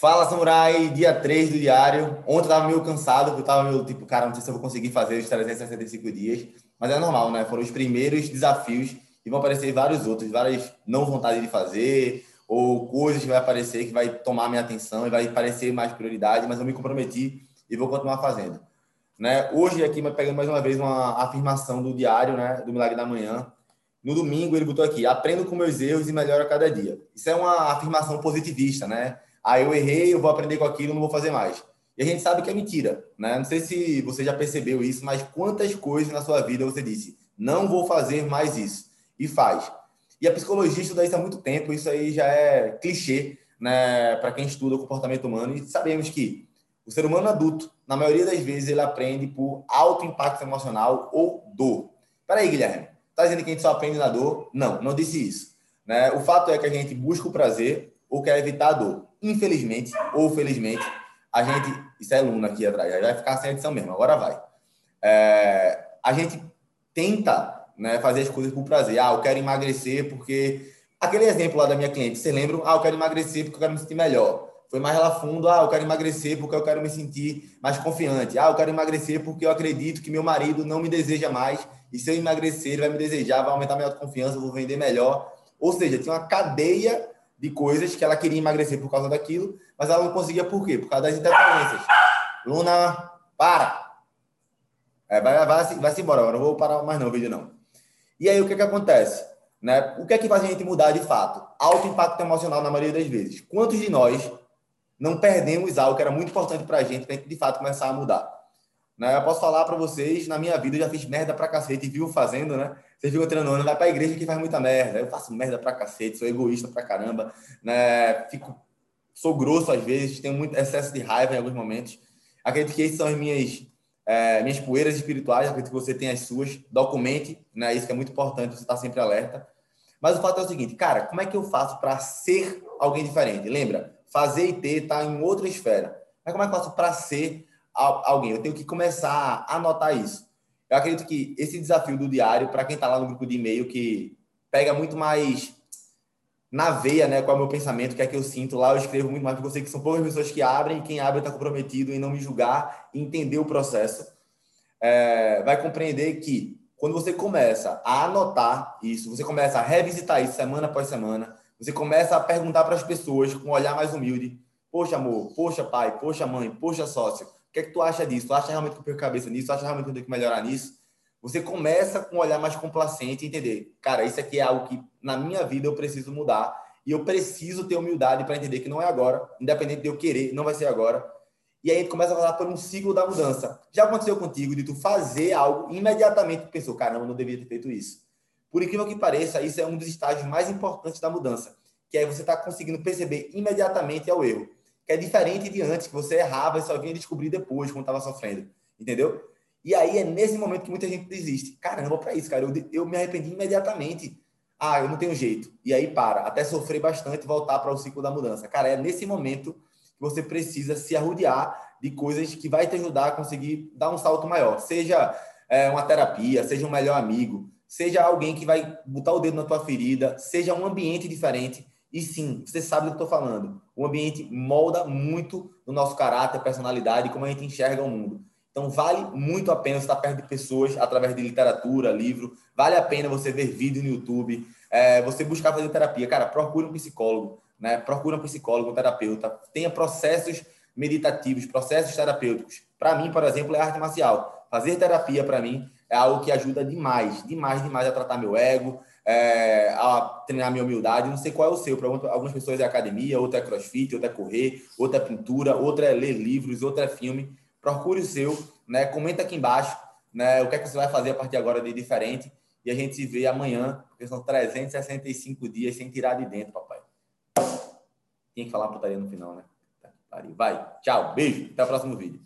Fala, Samurai, dia 3 do diário. Ontem eu tava meio cansado, porque eu tava meio tipo, cara, não sei se eu vou conseguir fazer os 365 dias, mas é normal, né? Foram os primeiros desafios e vão aparecer vários outros, várias não vontade de fazer, ou coisas que vai aparecer que vai tomar minha atenção e vai parecer mais prioridade, mas eu me comprometi e vou continuar fazendo. Né? Hoje aqui, pegando mais uma vez uma afirmação do diário, né, do Milagre da Manhã. No domingo ele botou aqui: aprendo com meus erros e melhoro a cada dia. Isso é uma afirmação positivista, né? Ah, eu errei, eu vou aprender com aquilo, não vou fazer mais. E a gente sabe que é mentira, né? Não sei se você já percebeu isso, mas quantas coisas na sua vida você disse: não vou fazer mais isso e faz. E a psicologia estuda isso há muito tempo, isso aí já é clichê, né, para quem estuda o comportamento humano, e sabemos que o ser humano adulto, na maioria das vezes, ele aprende por alto impacto emocional ou dor. Peraí, Guilherme, tá dizendo que a gente só aprende na dor? Não, não disse isso. Né? O fato é que a gente busca o prazer ou quer evitar a dor. Infelizmente ou felizmente, a gente. Isso é Luna aqui atrás, vai ficar sem edição mesmo, agora vai. É, a gente tenta né, fazer as coisas por prazer. Ah, eu quero emagrecer porque. Aquele exemplo lá da minha cliente, você lembra? Ah, eu quero emagrecer porque eu quero me sentir melhor. Foi mais lá fundo, ah, eu quero emagrecer porque eu quero me sentir mais confiante. Ah, eu quero emagrecer porque eu acredito que meu marido não me deseja mais e se eu emagrecer, ele vai me desejar, vai aumentar minha autoconfiança, eu vou vender melhor. Ou seja, tinha uma cadeia de coisas que ela queria emagrecer por causa daquilo, mas ela não conseguia por quê? Por causa das interferências. Luna, para! É, vai, vai, vai, vai-se embora, agora não vou parar mais não vídeo não. E aí o que, que acontece? Né? O que é que faz a gente mudar de fato? Alto impacto emocional na maioria das vezes. Quantos de nós não perdemos algo que era muito importante para a gente, para a gente de fato começar a mudar? Né? Eu posso falar para vocês, na minha vida eu já fiz merda pra cacete e viu fazendo, né? Vocês ficam treinando, vai pra igreja que faz muita merda. Eu faço merda pra cacete, sou egoísta pra caramba, né? Fico, sou grosso às vezes, tenho muito excesso de raiva em alguns momentos. Acredito que essas são as minhas é, minhas poeiras espirituais, acredito que você tem as suas, documente, né? Isso que é muito importante, você está sempre alerta. Mas o fato é o seguinte, cara, como é que eu faço para ser alguém diferente? Lembra, fazer e ter está em outra esfera. Mas como é que eu faço para ser alguém? Eu tenho que começar a anotar isso. Eu acredito que esse desafio do diário, para quem está lá no grupo de e-mail, que pega muito mais na veia, né? Qual é o meu pensamento, o que é que eu sinto lá, eu escrevo muito mais, porque eu sei que são poucas pessoas que abrem, quem abre está comprometido em não me julgar, entender o processo. É, vai compreender que quando você começa a anotar isso, você começa a revisitar isso semana após semana, você começa a perguntar para as pessoas com um olhar mais humilde: Poxa, amor, poxa, pai, poxa, mãe, poxa, sócio, que é que tu acha disso? Tu acha realmente que eu perco cabeça nisso? Tu acha realmente que eu tenho que melhorar nisso? Você começa com um olhar mais complacente e entender, cara, isso aqui é algo que na minha vida eu preciso mudar e eu preciso ter humildade para entender que não é agora, independente de eu querer, não vai ser agora. E aí a gente começa a falar por um ciclo da mudança. Já aconteceu contigo de tu fazer algo imediatamente tu pensou, caramba, não devia ter feito isso. Por incrível que pareça, isso é um dos estágios mais importantes da mudança, que é você estar tá conseguindo perceber imediatamente ao erro, que é diferente de antes, que você errava e só vinha descobrir depois, quando estava sofrendo. Entendeu? E aí é nesse momento que muita gente desiste. Caramba, para isso, cara, eu, eu me arrependi imediatamente. Ah, eu não tenho jeito. E aí para, até sofrer bastante voltar para o ciclo da mudança. Cara, é nesse momento que você precisa se arrodear de coisas que vai te ajudar a conseguir dar um salto maior. Seja é, uma terapia, seja um melhor amigo, seja alguém que vai botar o dedo na tua ferida, seja um ambiente diferente. E sim, você sabe do que estou falando. O ambiente molda muito o nosso caráter, personalidade, como a gente enxerga o mundo. Então, vale muito a pena estar perto de pessoas através de literatura, livro. Vale a pena você ver vídeo no YouTube, é, você buscar fazer terapia. Cara, procure um psicólogo, né? Procure um psicólogo, um terapeuta. Tenha processos meditativos, processos terapêuticos. Para mim, por exemplo, é arte marcial. Fazer terapia, para mim, é algo que ajuda demais, demais, demais a tratar meu ego, é, a treinar minha humildade. Não sei qual é o seu. Para algumas pessoas é academia, outra é crossfit, outra é correr, outra é pintura, outra é ler livros, outra é filme procure o seu, né? Comenta aqui embaixo, né? O que é que você vai fazer a partir agora de diferente e a gente se vê amanhã, porque são 365 dias sem tirar de dentro, papai. Tinha que falar putaria no final, né? Vai, tchau, beijo, até o próximo vídeo.